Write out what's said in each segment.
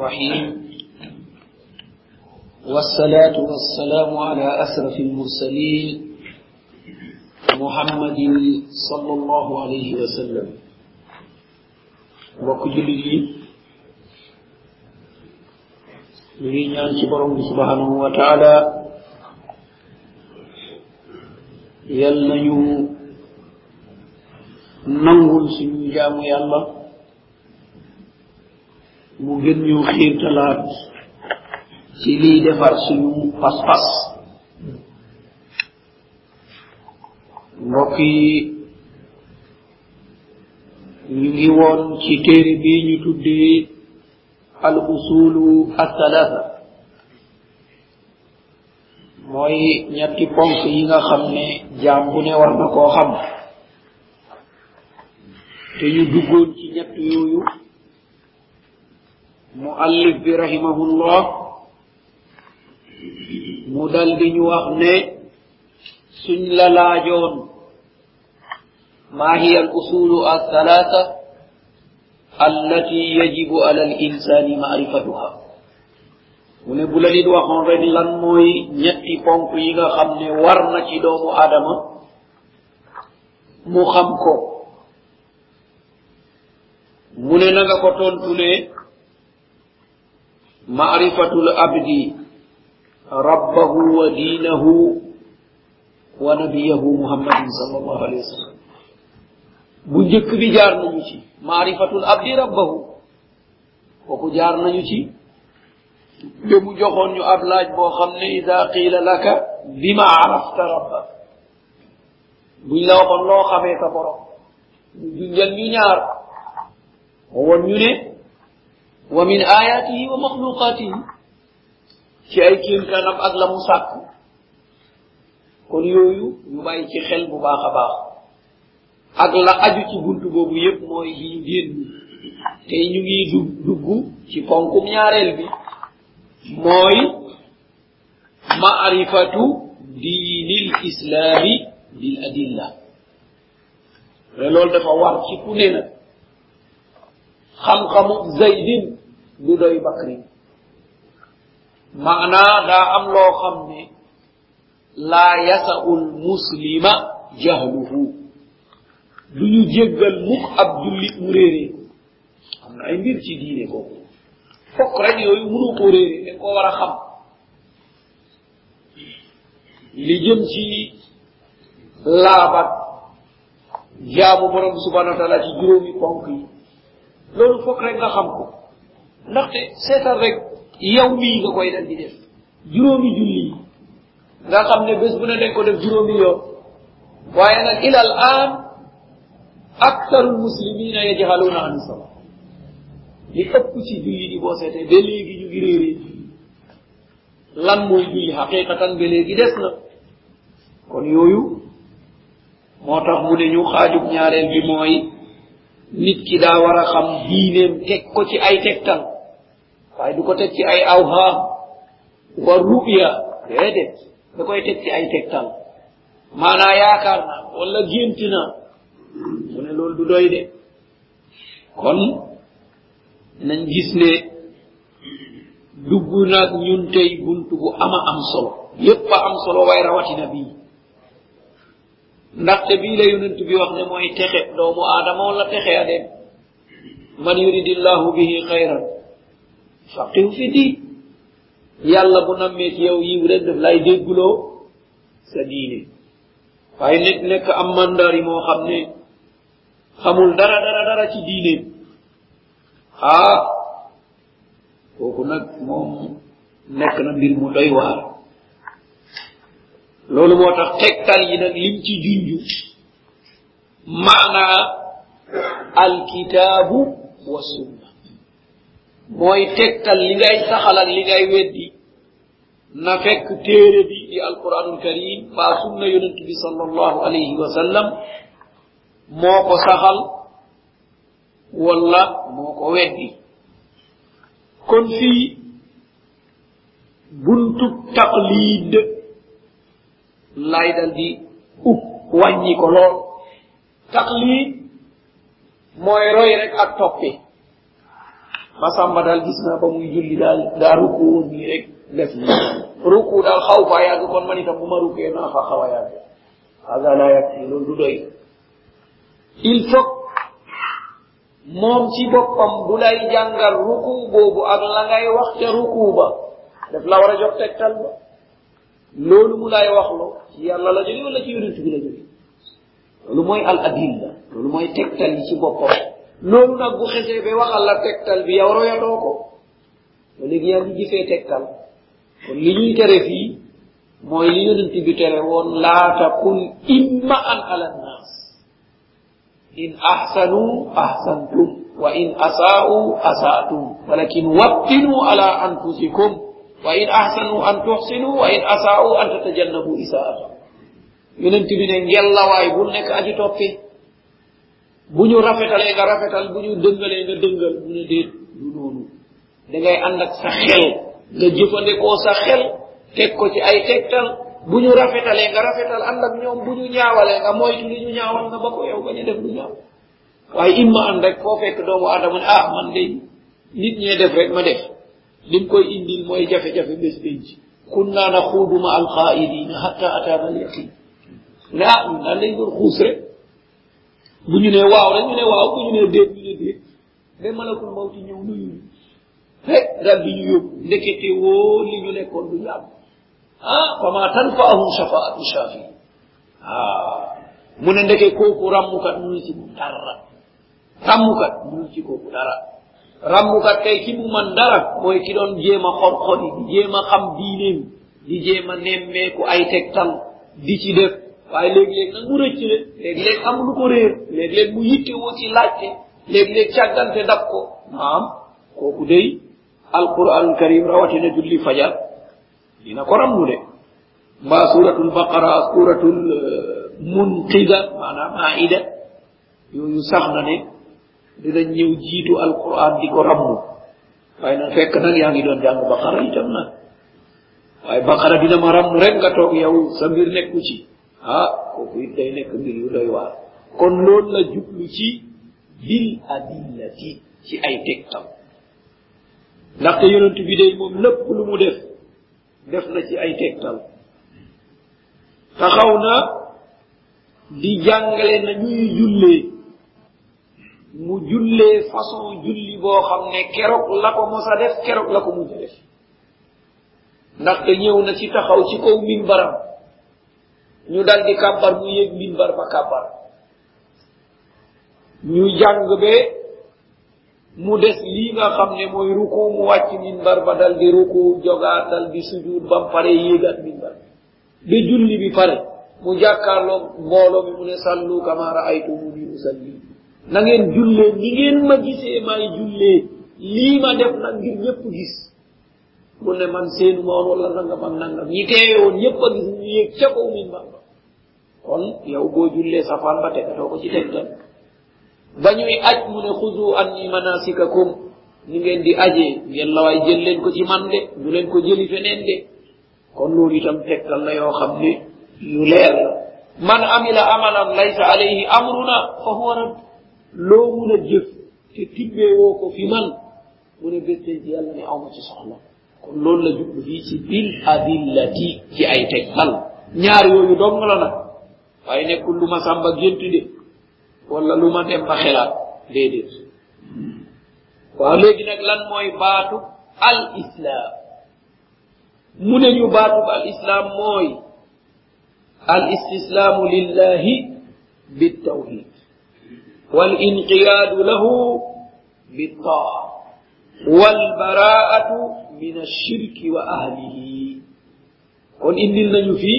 الرحيم. والصلاة والسلام على أسرف المرسلين محمد صلى الله عليه وسلم. وكل لي برم سبحانه وتعالى يلا يو نمو سنجام يالله mu gën ñu xiirtalaat ci liy defar suñu pas-pas. Mbokk yi ñu ngi woon ci téere bi ñu tuddee al usulu athalatha mooy ñetti ponk yi nga xam ne jaam bu ne war na koo xam. Te ñu duggoon ci ñett yooyu muallif bi rahimahullah mu dal di ñu wax ne suñ la laajoon maa hiya al usulu althalatha allati yajibu ala al insani marifatuha. Mu ne bu la nit waxoon rek lan mooy ñetti ponk yi nga xam ne war na ci doomu aadama mu xam ko. Mu ne na nga ko tontune rabbahu wa diinahu wa nabiyahu muhammadin sallallahu alayhi wa sallam bu njëkk bi jaar nañu ci maarifatul abdi rabbahu kooku jaar nañu ci te mu joxoon ñu ab laaj boo xam ne ida qiila laka bima arafta rabba buñ la waxoon loo xamee sa borom ñu junjal ñu ñaar won ñu ne ومن آياته ومخلوقاته. في أي كيم كان أغلى مساك كون يويو يباي كي خل بو باخا باخ أغلى أجو تي بنت بوبو يب موي بي دين تي نيوي دوب دوب كي فونكو مياريل بي موي معرفة دين الإسلام بالأدلة لول دا فوار كي كونينا خم خم زيدين du doy bakrin maanaa daa am loo xam ne laa yasau lmuslima jahluhu. Du ñu jéggal mukk ab jullit mu réeree am na ay mbir ci diine kooku fokk rek yooyu mënu ko réere dañ ko war a xam li jëm ci laabat jaamu borom subhanahu wa taala ci juróomi ponk yi loolu fokk rek nga xam ko ndaxte seetal rek yow mii nga koy dal di def. juróomi julli nga xam ne bés bu ne dañ ko def juróomi yoon. waaye nag ila al an aktaru lmuslimina yajhaluna an sala li ci julli di boo seetee ba léegi ñu ngi réeree julli lan mooy julli xaqiqatan ba léegi des na. kon yooyu moo tax mu ne ñu xaajub ñaareel bi mooy nit ki daa war a xam diineem teg ko ci ay tegtal. waaye du ko teg ci ay awham wa ruɓiya da koy teg ci ay tegtal. Maanaa yaakaar na wala yakarna na mu ne loolu du doy de. Kon nañ gis ne dugg nag ñun tey buntu bu ama am solo. Yépp a am solo waaye rawatina bii. Ndaxte bii la yonent bi wax ne mooy texe doomu aadama wala texe a dem. Man yuridillahu bihi xayran faqihu fi di yàlla bu nammee ci yow yiw rek daf lay dégguloo sa diine. Waaye nit nekk am mandari moo xam xamul dara dara dara ci diineem ah kooku nag moom nekk na mbir mu doy waar. Loolu moo tax yi nag lim ci junju. Maanaa alkitaabu wa sunna. mooy tegtal li ngay saxal ak li ngay weddi. Na fekk téere bi di alquranul karim mbaa sunna yonent bi sallallahu alayhi wa sallam moo ko saxal walla moo ko weddi. Kon fii buntub taqlid lay dal di ub wàññi ko lool. Taqlid mooy roy rek ak toppi. Masamba dal gis naa ba muy julli daal daa ruku nii rek def ni ruku daal xaw faa yàgg kon man itam bu ma rukee naa fa xaw a yàgg haga laa yakfi loolu du doy il faut moom ci boppam bu lay jàngal ruku boobu ak la ngay wax ca ruku ba daf la war a jox tegtal ba loolu mu lay wax lo ci yàlla la jóge wala ci yonent bi la jóge loolu mooy al adilla loolu mooy tegtal ci boppam loolu nag bu xesee ba waxal la tegtal bi yow royadoo ko. Ba léegi yaa ngi gisee tegtal. Kon li ñuy tere fii mooy li yonent bi tere woon laa takun imma an ala nnaas. In ahsanu ahsantum. Wa in asaa'u asa'tum walakin wattinu ala anfusikum. Wa in ahsanu an tuhsinu wa in asaa'u an tatajannabu isaa'ata yonent bi ne ngellawaay bul nekk aji toppi. bu ñu rafetalee nga rafetal bu ñu dëngalee nga dëngal. Bu ne déet du noonu. Da ngay ànd ak sa xel. Nga jëfandikoo sa xel teg ko ci ay tegtal. Bu ñu rafetalee nga rafetal ànd ak ñoom. Bu ñu ñaawalee nga moytu li ñu ñaawal nga ba ko yow bañ a def lu ñaaw. Waaye imma an rek foo fekk doomu aadama ne ah man de nit ñee def rek ma def. Lim koy indil mooy jafe-jafe bés penc. Kunna naxuudu ma alqaidina hatta ataana al yaqin ne ah ñun daal lañ doon xuus rek. bu ñu ne waaw rek ñu ne waaw bu ñu ne déet ñu ne déet. Mais malakul mawti ñëw nuyu ñu. He rabbi ñu yóbbu ndekete woo li ñu nekkoon du ñu am. Ah fama tanfaahum shafaatu shafi. Ah mu ne ndeke kooku rammukat mënu ci moom dara. Rammukat mënu ci kooku dara. Rammukat kay ki mu man dara mooy ki doon jéem a xor xori di jéem a xam diineem di jéem a nemmeeku ay tegtal di ci def waaye léeg-léeg nag mu rëcc le léeg-léeg am lu ko réer léeg-léeg mu yitte woo ci laajte léeg-léeg càggante dab ko. Naam kooku day alquranul karim rawatina julli fajar dina ko rammu de. Mbaa suratul baqara suratul euh, munqida maanaam aida yooyu sax na ne dinañ ñëw jiitu alquran di ko rammu. Waaye nag fekk nag yaa ngi doon jàng baqara itam nag. Waaye baqara dina ma rammu rek nga toog yow sa mbir nekku ci. Ah kooku it day nekk mbir yu doy waar. Kon loolu la jublu ci bil adillati ci ay tegtal. Ndaxte yonent bi day moom lépp lu mu def def na ci ay tegtal. Taxaw na di jàngale na ñuy jullee. Mu jullee façon julli boo xam ne keroog la ko mos def keroog la ko mujj def. Ndaxte ñëw na ci taxaw ci kaw min baram ñu dal di kàbbar mu yéeg min bar ba kàbbar ñu jàng be mu des lii nga xam ne mooy ruku mu wàcc mimbar ba dal di ruku jogaat dal di sujuud bam pare yéegaat mimbar ba julli bi pare mu jàkkaarloo mbooloo mi mu ne sallu kama raaytumu ni usalli. Na ngeen jullee ni ngeen ma gisee maay jullee. Lii ma def nag ngir ñëpp gis. mu ne man seenuma on wala nangam am nangam ñi teewe woon yépp a gis ñu yéeg ca kow min bamba kon yow boo jullee safaan ba tegatoo ko ci tegtal. Ba ñuy aj mu ne xudu anni manasikakum. Ni ngeen di ajee ngeen la waay jël leen ko ci man de du leen ko jëli feneen de. Kon loolu itam tegtal la yoo xam ne yu leer la. Man amila amalan laysa alayhi amruna fa huwa rad loo mun a jëf te tibbee woo ko fi man mu ne bés ci yàlla ne awma ci soxla. kon loolu la jublu fii ci bil adillati ci ay tegtal ñaar yooyu dong la nag waaye nekkul lu ma sàmba gént de wala lu ma dem ba xelaat déedéet waaw léegi nag lan mooy baatu al islam mu ne ñu baatu al islam mooy al istislaamu lillahi بالتوحيد والانقياد له بالطاعة والبراءة من الشرك وأهله. كون إن لنا في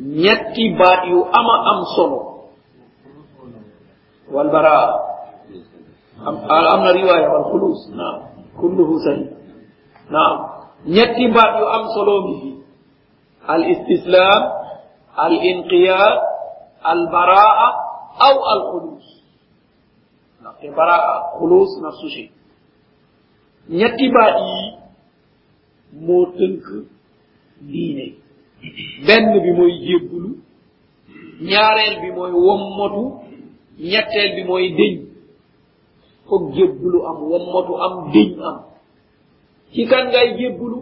نيتي بايو أما أم صنو والبراء أم أمنا رواية والخلوص نعم كله سليم نعم نيتي بايو أم صنو الاستسلام الانقياد البراءة أو الخلوص البراءة خلوص نفس الشيء ñetti baat yi moo tënk diine. Benn bi mooy jébbulu ñaareel bi mooy wommatu ñetteel bi mooy dëñ foog jébbulu am wommatu am dëñ am. Ci kan ngay jébbulu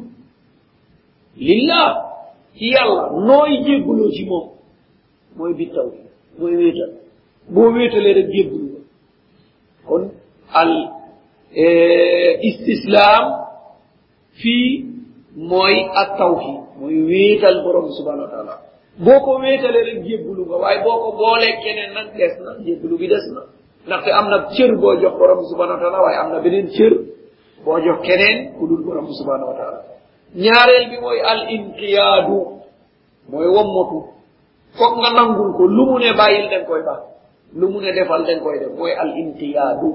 lillah. Ci yàlla. Nooy jébbuloo ci moom? Mooy bi taw mooy wéetal. Boo wéetalee rek jébbulu la kon al E, istislaam fii mooy ak tawxid mooy wéetal borom bi subhanahu wa taala boo ko wéetalee rek jébbalu nga waaye boo ko boolee keneen nag des na jébbalu bi des na. Ndaxte am na cër boo jox borom bi subhanahu wa taala waaye am na beneen cër boo jox keneen ku dul borom bi subhanahu wa taala ñaareel bi mooy al inqiyaadu mooy wommatu. Foog nga nangul ko lu mu ne bàyyil dañ koy baax lu mu ne defal dañ koy def mooy al inqiyaadu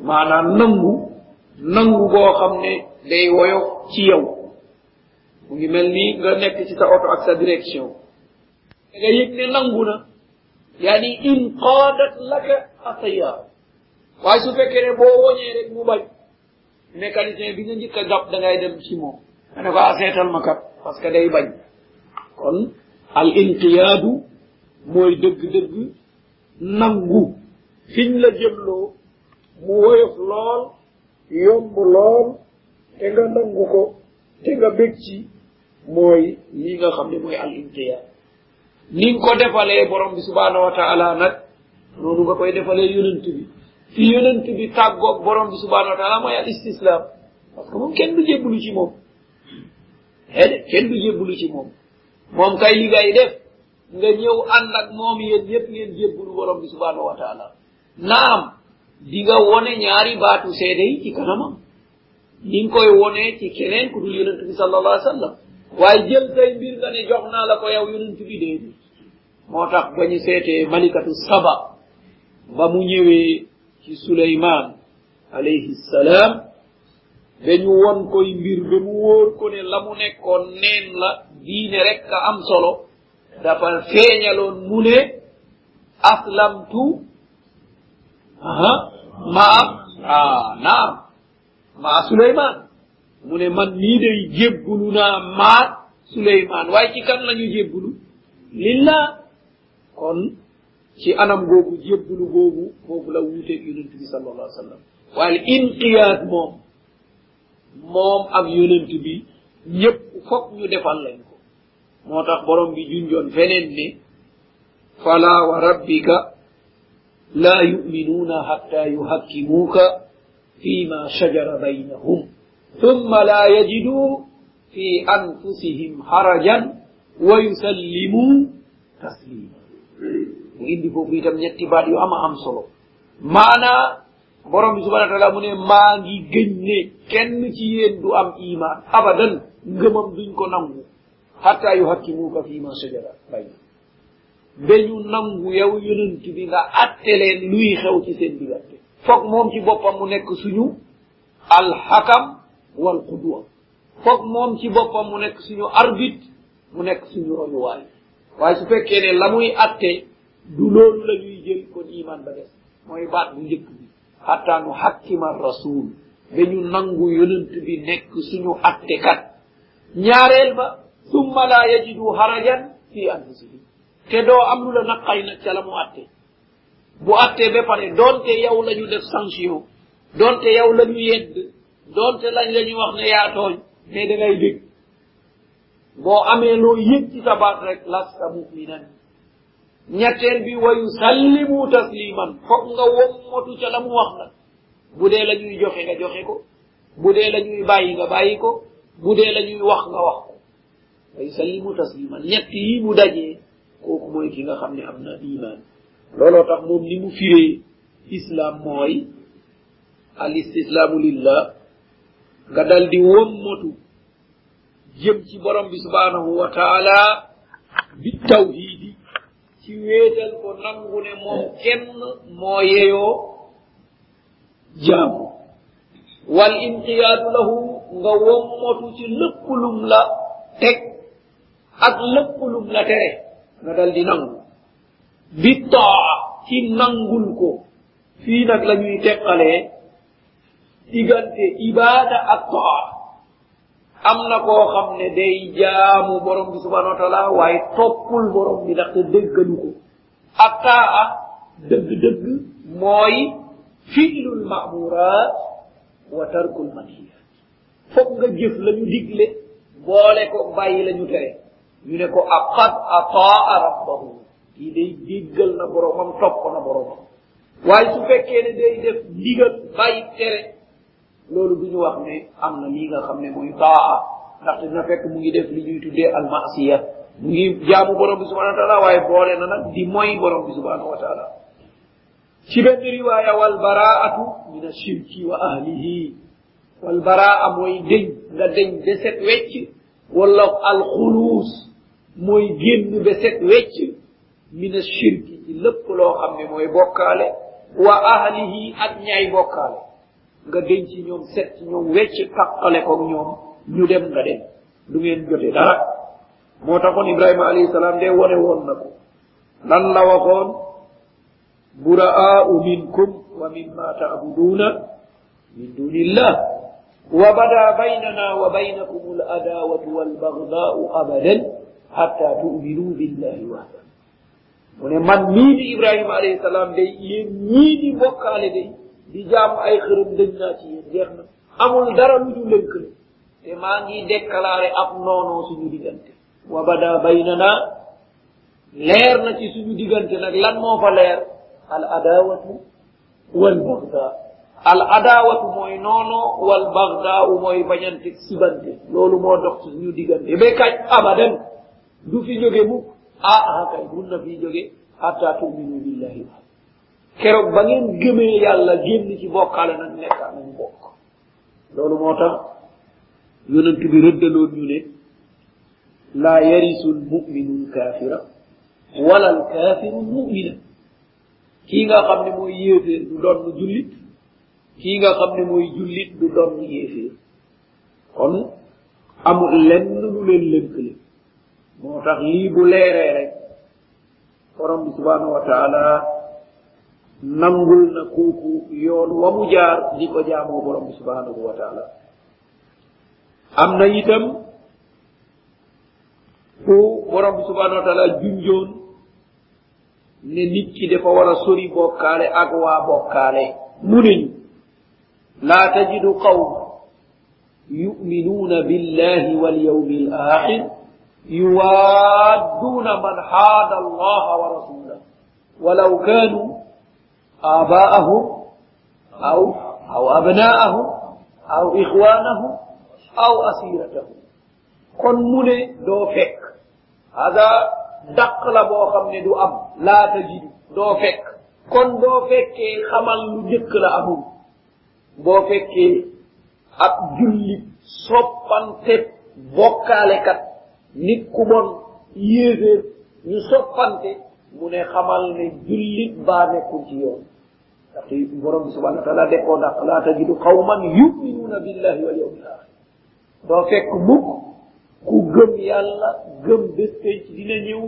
maanaam nangu nangu goo xam ne day woyo ci yow. Mu ngi mel ni nga nekk ci sa oto ak sa direction. Da nga yëg ne nangu na. Yaani inqaadat laka atayar waaye su fekkee ne boo woñee rek mu bañ. Mécanicien bi nga njëkk a gàpp da ngay dem ci moom. Nga ne ko ah seetal ma kat parce que day bañ. Kon al inqiyaadu mooy dëgg-dëgg nangu. Fiñ la jëmloo mu woyof lool yomb lool te nga nangu ko te nga bég ci mooy li nga xam ne mooy al imtiya ni nga ko defalee borom bi subhanahu wa taala nag noonu nga koy defalee yonent bi. Fi yonent bi tàggoog borom bi subhanahu wa taala mooy al istislam parce que moom kenn du jébbulu ci moom. Ede kenn du jébbulu ci moom. Moom kay li ngay def nga ñëw ànd ak moom yéen yépp ngeen jébbulu borom bi subhanahu wa taala naam. di nga wone ñaari baatu seede yi ci kanamam. Ni nga koy wone ci keneen ku dul yonent bi sallallahu alayhi wa sallam. Waaye jël say mbir nga ne jox naa la ko yow yonent bi dee moo tax ba ñu seetee malikatu saba ba mu ñëwee ci suleymaan alayhi salaam dañu won koy mbir ba mu wóor ko ne la mu nekkoon neen la diine rek ka am solo dafa feeñaloon mu ne aslamtu ma ah naam. Ma suleyman mu ne man nii day jébbulu naa maat suleyman waaye ci kan lañu jébbulu lillah. Kon ci anam googu jébbulu googu foofu la wuuteeg yonent bi sal allah sallam. Waaye inqiyaad moom moom ak yonent bi ñëpp fokk ñu defal lañ ko. Moo tax borom bi junjoon feneen ne fala wa rabbika لا يؤمنون حتى يحكموك فيما شجر بينهم ثم لا يجدوا في أنفسهم حرجا ويسلموا تسليما mu indi foofu itam ñetti baat yu ama am solo maana borom bi subhanahu wa ta'ala mu ne maa ngi gëñ ne kenn ci yéen du am iman abadan ngëmam duñ ko nangu hatta yuhakkimuka fi ma shajara baynahum dañu nangu yow yonent bi nga atte leen luy xew ci seen diggante. Foog moom ci boppam mu nekk suñu alxakam wal qudwa. Foog moom ci boppam mu nekk suñu arbitre mu nekk suñu royuwaay. Waaye su fekkee ne la muy atte du loolu la ñuy jël kon iman ba des. Mooy baat bu njëkk bi. Hatta nu hakkima rasul. Dañu nangu yonent bi nekk suñu attekat. Ñaareel ba summa la yajidu harajan fi anfusihim. Te doo am lu la naqay nag ca la mu atte bu attee ba pare doonte yow la ñu def sanction. Doonte yow la ñu yedd. Doonte lañ la ñu wax ne yaa tooñ. Mais da ngay dégg. Boo amee loo yëg ci sa baat rek lasta muminan. Ñetteel bi wa yusallimu tasliman. Foog nga wommatu ca la mu wax nag bu dee la ñuy joxe nga joxe ko. Bu dee la ñuy bàyyi nga bàyyi ko. Bu dee la ñuy wax nga wax ko. Wa yusallimu tasliman. Ñett yi mu dajee kooku mooy ki nga xam ne am na iman. Looloo tax moom ni mu firee islam mooy, al istislaamu lillah, nga dal di wommatu jëm ci borom bi subhanahu wa taala bi tawhidi ci wéetal ko nangu ne moom kenn moo yeyoo jaamu. Wal inqiyaadu lahu, nga wommatu ci lépp lum la teg ak lépp lum la tere. nga dal di nangu. Bi taa ci nangul ko. Fii nag la ñuy teqalee diggante ibaada ak taa. Am na koo xam ne day jaamu borom bi subhanahu wa taala waaye toppul borom bi ndaxte déggalu ko. Ak taa dëgg-dëgg mooy fiilul mamurat wa tarkul manhiyat foog nga jëf la ñu digle boole ko bàyyi la ñu tere. Na boromam topp na boromam waaye su fekkee ne day def ndigal bàyyi tere loolu du ñu wax ne am na lii nga xam ne mooy taa ndaxte dina fekk mu ngi def li ñuy tuddee almasiya mu ngi jaamu borom bi subhanahu wa taala waaye boole na nag di moy borom bi subhanahu wa taala ci benn riwaya walbaraatu min ashirki wa ahlihi walbaraa mooy deñ nga deñ be set wecc walla alxuluus mooy génn ba set wecc mina shirki ci lépp loo xam ne mooy bokkaale wa ahlihi ak ñaay bokkaale. nga denc ñoom set ci ñoom wecc taqale ko ñoom ñu dem nga dem. du ngeen jote dara. moo taxoon ibrahima alayhi salaam de wone woon na ko. lan la waxoon? Buraa'u minkum wa mimma taabuduuna min dunillah wa bada baynana wa baynakum al adawatu walbagdaau abadan hatta tuminuu billahi wahda mu ne man mii di ibrahima alayhi salaam day yéen ñii di jaamu ay xërëm dëñ naa ci yéen jeex na. Amul dara lu ñu lënkale te maa ngi déclaré ab noonoo suñu diggante. Wa bada baynana leer na ci suñu diggante nag lan moo fa leer? Al adawatu wal bagda al adawatu mooy noono wal bagda mooy bañante sibante. Loolu moo dox ci suñu diggante. Ba kañ? Abadan du fi jóge mukk? Ah ah kay na fi jóge. Hatta tuminu billahi. Keroog ba ngeen gëmee yàlla génn ci bokkaale nag nekkaa nañu bokk. Loolu moo tax yonent bi rëddaloon ñu ne laa yarisu lmuminu lkafira wala alkaafiru lmumina kii nga xam ne mooy yéeféer du doon jullit kii nga xam ne mooy jullit du doon yéeféer. Kon amul lenn lu leen lënkale moo tax lii bu leeree rek borom bi subhanahu wa taala nangul na kooku yoon wa mu jaar di ko jaamoo borom bi subhanahu wa taala. Am na itam fu borom bi subhanahu wa taala junjoon ne nit ki dafa war a sori bokkaale ak waa bokkaale. Mu ne laa tajidu qawma yuminuuna billahi walyawmi al axir يوادون من حاد الله ورسوله. ولو كانوا آباءهم أو أو أبناءهم أو إخوانهم أو أسيرتهم. كن دو دوفك هذا دق لبو خمن دو أب لا تجد. دوفك كن دوفك فك خمال نجق لأبو بو فك أب جلد تب بوكالكت nit ku bon yéeféer ñu soppante mu ne xamal ne jullit baa nekkul ci yoon. Ndaxte borom bi subhanahu wa taala de koo dàq laa tajidu qawman yuminuuna billahi wal yawmi al axir fekk mukk ku gëm yàlla gëm bés penc dina ñëw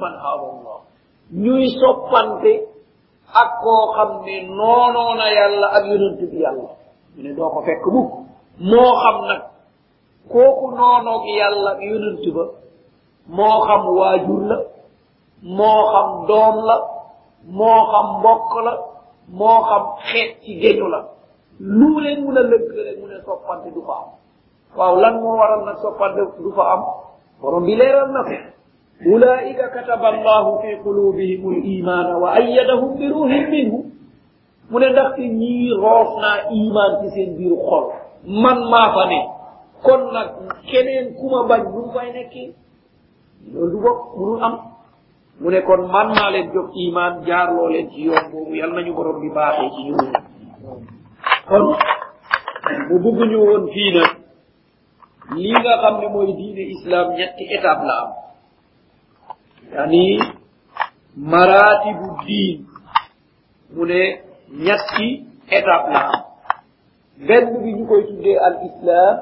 man ñuy soppante ak koo xam ne noonoona yàlla ak yonent bi yàlla. Mu ne doo ko fekk mukk. Moo xam nag kooku noonoog yàlla yonent ba moo xam waajur la moo xam doom la moo xam mbokk la moo xam xeet ci géñu la. Lu leen mun a lëkkale mu ne soppante du fa am. Waaw lan moo waral nag soppante du fa am? Borom bi leeral na ko. أولئك كتب الله في قلوبهم الإيمان وأيدهم بروح منه من دخل ني روحنا إيمان في سين بير خول من ما فني kon nag keneen ku ma bañ nu fay nekkee loolu du bokk munul am. Mu ne kon man maa leen jox iman jaarloo leen ci yoon boobu yal nañu borom bi baaxee ci ñun. Kon mu bugg ñu woon fii nag lii nga xam ne mooy diine islam ñetti étape la am. Yani maratibu diin. Mu ne ñetti étape la am. Benn bi ñu koy tuddee al islam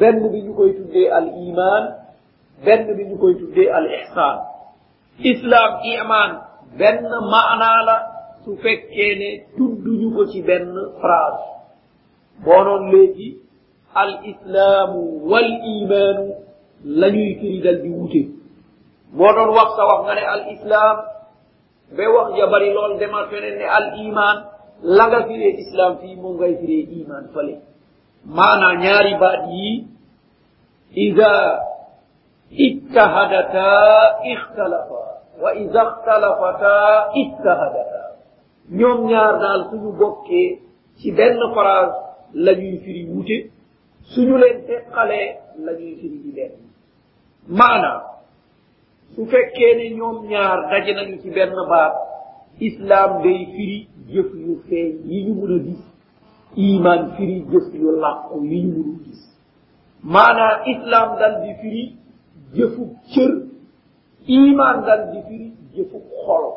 benn bi ñu koy tuddee al iman benn bi ñu koy tuddee al ihsan. Islam iman benn maanaa la su fekkee ne tudduñu ko ci benn phrase. Boo noon léegi al islaamu wal imanu la ñuy firi dal di wute boo doon wax sa wax nga ne al islam ba wax ja bari lool demal feneen ne al iman la nga firee islam fii moom ngay firee iman fale maana ñaari baat yi ida ittahadata ixtalafa wa ida ixtalafata ittahadata. Ñoom ñaar daal suñu bokkee ci benn phrase la ñuy firi wute suñu leen teqalee la ñuy firi di benn. Maana su fekkee ne ñoom ñaar daje nañu ci benn baat islam day firi jëf yu feeñ yi ñu mun a gis iman firi jëf yu làqu yi ñu mënul gis. Maanaa islam dal di firi jëfub cër iman dal di firi jëfub xolo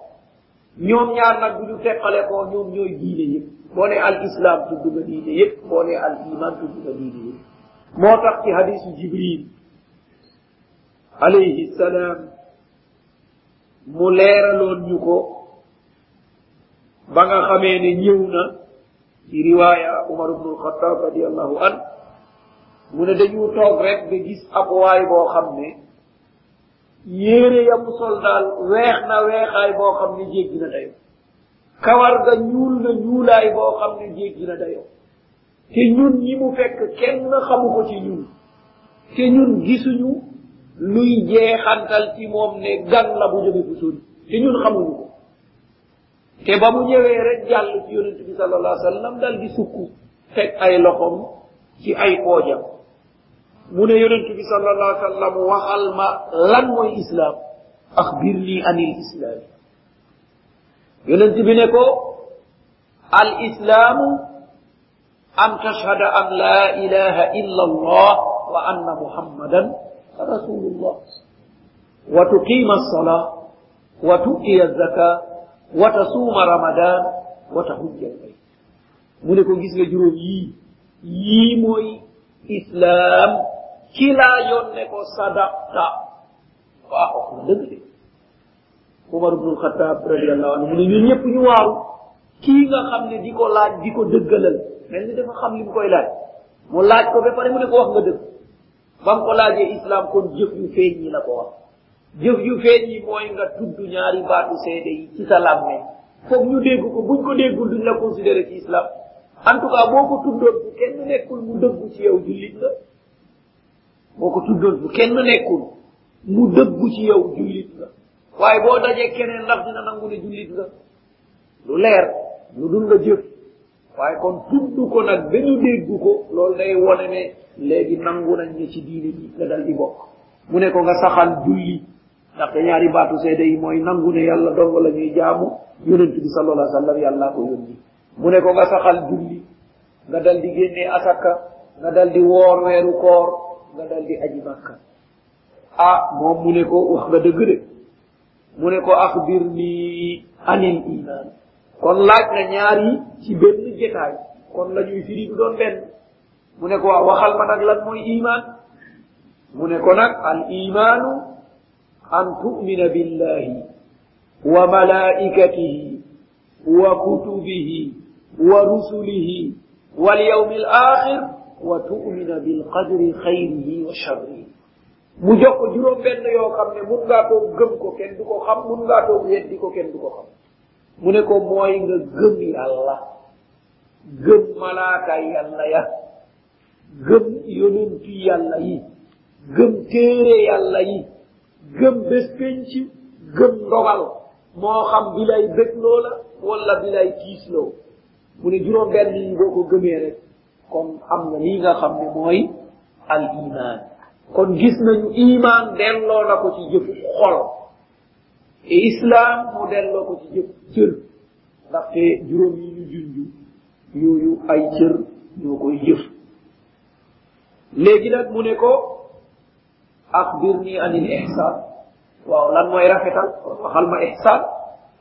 ñoom ñaar nag bu ñu teqale ko ñoom ñooy diine yëpp. Boo ne al islam tudd nga diine yëpp boo ne al iman tudd nga diine yëpp. Moo tax ci hadisu jibril alayhi salaam mu leeraloon ñu ko ba nga xamee ne ñëw na ci riwaaya umar ibnu alxatab radiallahu an mu ne dañu toog rek ba gis ab boo xam ne yéere yamu sol daal weex na weexaay boo xam ne jéggi na dayoo kawar ga ñuul na ñuulaay boo xam ne jéggi na dayoo te ñun ñi mu fekk kenn xamu ko ci ñun. Te ñun gisuñu luy jeexantal ci moom ne gan la bu jóge fu sori. Te ñun xamuñu te ba mu ñëwee rek jàll ci yonent bi sal allah sallam dal di sukk teg ay loxom ci ay poojam mu ne yonent bi sal allah sallam waxal ma lan mooy islam axbirni anil islami yonent bi ne ko al islaamu an tashhada an la ilaha illa allah wa anna muhammadan rasulullah wa tuqima alsalaa wa tu'tiya alzaka wa tasuma ramadan wa tahujja albayt mu ne ko gis nga juróom yii yii mooy islam ki laa yonne ko sadaqta. Waa wax na dëgg de. Umar ibnu alxataab radiallahu anhu mu ne ñun ñëpp ñu waaru. Kii nga xam ne di ko laaj di ko dëggalal mel ni dafa xam li mu koy laaj. Mu laaj ko ba pare mu ne ko wax nga dëgg. Ba mu ko laajee islam kon jëf yu feeñ ñi la ko wax jëf yu feeñ yi mooy nga tudd ñaari baatu seede yi ci sa làmme foog ñu dégg ko buñ ko déggul duñ la considéré ci islam. En tout cas boo ko tuddoon bu kenn nekkul mu dëggu ci yow jullit boo ko tuddoon bu kenn nekkul mu dëggu ci yow waaye boo dajee keneen ndax dina nangu ne jullit nga. Lu leer lu dul nga jëf. Waaye kon tudd ko nag ba ñu dégg ko loolu day wone ne léegi nangu nañ ne ci diine ji nga dal di bokk. Mu ne ko nga saxal julli ndaxte ñaari baatu seede yi mooy nangu ne yàlla dong la ñuy jaamu yonent bi sallallahu alayhi wa sallam yàlla ko yónni. Mu ne ko nga saxal julli nga dal di génnee asaka nga dal di woor weeru koor nga dal di aji makka ah moom mu ne ko wax nga dëgg de. Mu ne ko axbir ni anil iman kon laaj na ñaar yi ci benn jetaay kon la ñuy firi du doon benn. Mu ne ko waxal ma nag lan mooy iman mu ne ko nag al imanu أن تؤمن بالله وملائكته وكتبه ورسله واليوم الآخر وتؤمن بالقدر خيره وشره. مجوك جروم بين يوكم من غاتو غمكو كن خم من غاتو يديكو كن خم منكو موي غم الله غم ملاكا يا غم يونتي يا غم تيري يا gëm bés penc gëm ndogal. Moo xam bi lay bégloo la wala bi lay mu ne juróom benn yi boo ko gëmee rek kon am na lii nga xam ne mooy al iman kon gis nañu iman delloo na ko ci jëfu xol. E islam mu delloo ko ci jëf cër. Ndaxte juróom yi ñu junju yooyu ay cër ñoo koy jëf. Léegi nag mu ne ko axbirni anil ihsan. Waaw lan mooy rafetal waxal ma ihsan.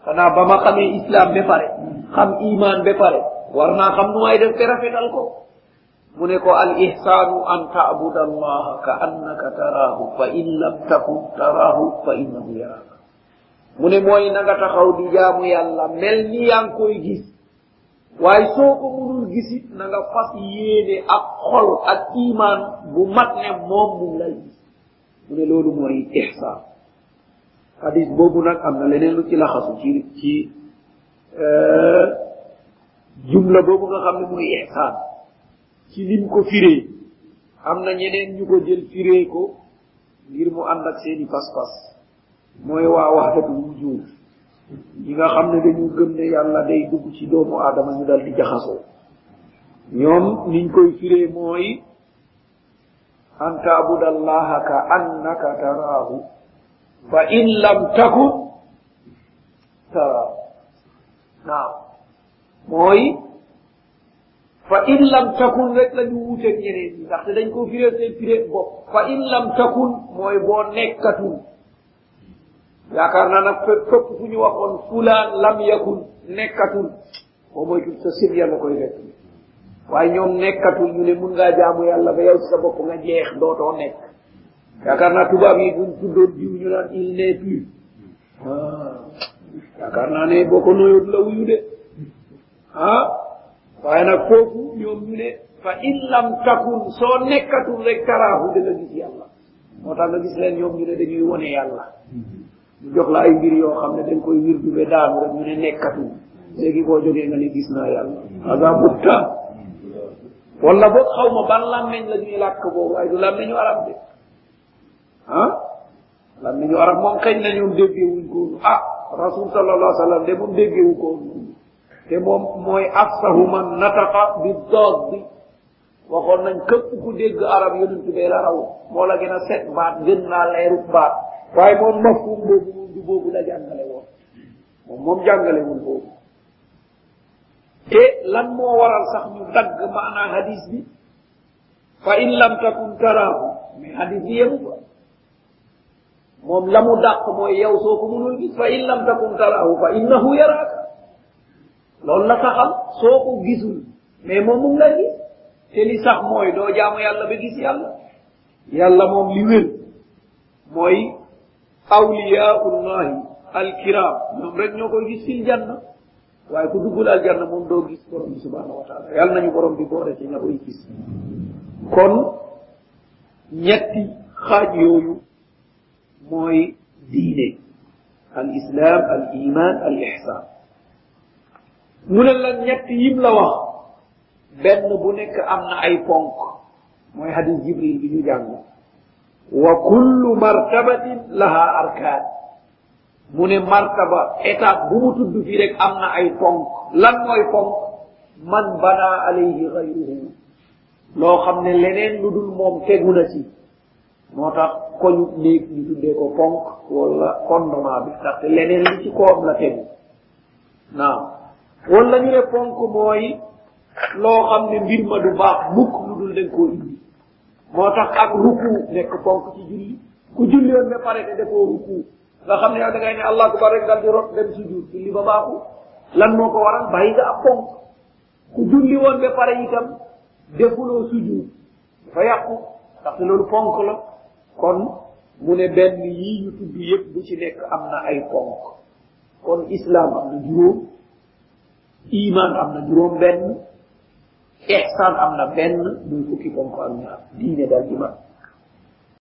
Xanaa ba ma xamee islam ba pare xam iman ba pare war naa xam nu may def rafetal ko mu ko al ihsanu an tabuda allaha ka annaka tarahu fa in lam takun tarahu fa innahu yaraka. Mu ne mooy nga taxaw di jaamu yàlla mel ngi koy gis. Ko gisit na nga fas yéene ak xol ak iman bu mat ne moom mu lay gis mu ne loolu mooy ihsan hadis boobu nag am na leneen lu ci laxasu ci ci jumla boobu nga xam ne mooy ihsaan ci lim ko firee am na ñeneen ñu ko jël firee ko ngir mu ànd ak seeni pas-pas mooy waa waxdatu wujud ñi nga xam ne dañu gëm ne yàlla day dugg ci doomu aadama ñu dal di jaxasoo ñoom niñ koy firee mooy an taabuda allaha ka annaka taraahu fa in lam takun taraahu naam. Mooy fa in lam takun rek la ñu wuuteeg ñeneen ñi ndaxte dañ ko firee seen firee bopp fa in lam takun mooy boo nekkatul yaakaar naa nag fépp fépp fu ñu waxoon waaye ñoom nekkatul ñu ne mun ngaa jaamu yàlla ba yow ci sa bopp nga jeex dootoo nekk. yaakaar naa tubaab yi buñ tuddoon jiw ñu naan il n'est plus. Yaakaar naa ne boo ko noyoo du la wuyu de. Ah waaye nag foofu ñoom ñu fa in lam takun soo nekkatul rek taraahu da nga gis yàlla. Moo tax nga gis leen ñoom ñu ne dañuy wone yàlla. Ñu jox la ay mbir yoo xam ne dañ koy wirdu be daanu rek ñu ne nekkatul. Léegi boo jógee nga ne gis naa yàlla. Aga butta wala boog xaw ma ban làmmeñ la làkk boobu waaye du làmmeñu arab de. ah làmmeñu arab moom kañ na ñoom déggewuñ ko ah rasul sallallahu sallam de moom déggewu ko te moom mooy afsahu man nataqa bi doog bi waxoon nañ képp ku dégg arab yonent bee la raw. moo la gën a set baat gën naa leeru baat. waaye moom mafhum boobu moom boobu la jàngale woon. moom moom jàngalewul boobu te lan moo waral sax ñu dagg maanaa hadis bi. Fa in lam takun taraahu mais hadis bi yemu fa. Moom la mu dàq mooy yow soo ko mënul gis. Fa in lam takun taraahu fa innahu yaraaka loolu la saxal soo ko gisul. Mais moom mu ngi lay gis. Te li sax mooy doo jaamu yàlla ba gis yàlla. Yàlla moom li wér mooy awliyaullahi alkiram ñoom rek ñoo gis fil janna waaye ku duggul aljanna moom doo gis borom bi subhanahu wa taala yàlla nañu borom bi boole ci ña koy gis kon ñetti xaaj yooyu mooy diine al islam al iman al ihsan mu ne la ñett yim la wax benn bu nekk am na ay ponk mooy hadis jibril bi ñu jàng wa kullu martabatin laha arkaan mu ne martaba étape bu mu tudd fii rek am na ay ponk lan mooy ponk man bana alayhi gayruhu loo xam ne leneen lu dul moom tegu na ci. Moo tax koñu néeg ñu tuddee ko ponk wala fondement bi ndaxte leneen li ci koom la tegu. Naam. Wala ñu ne ponk mooy loo xam ne mbir ma du baax mukk lu dul dañ koo indi. Moo tax ak ruku nekk ponk ci julli. Ku julli woon ba pare te defoo ruku. Nga xam ne yow da ngay ne allah akbar rek dal di rot dem sujud. Julli ba baaxu lan moo ko waral bàyyi nga ab ponk ku julli woon ba pare itam defuloo sujud. Dafa yàqu ndaxte loolu ponk la kon mu ne benn yii ñu tudd yépp bu ci nekk am na ay ponk kon islam am na juróom iman am na juróom benn ihsan am na benn muy fukki ponk ak ñaar diine daal ci mat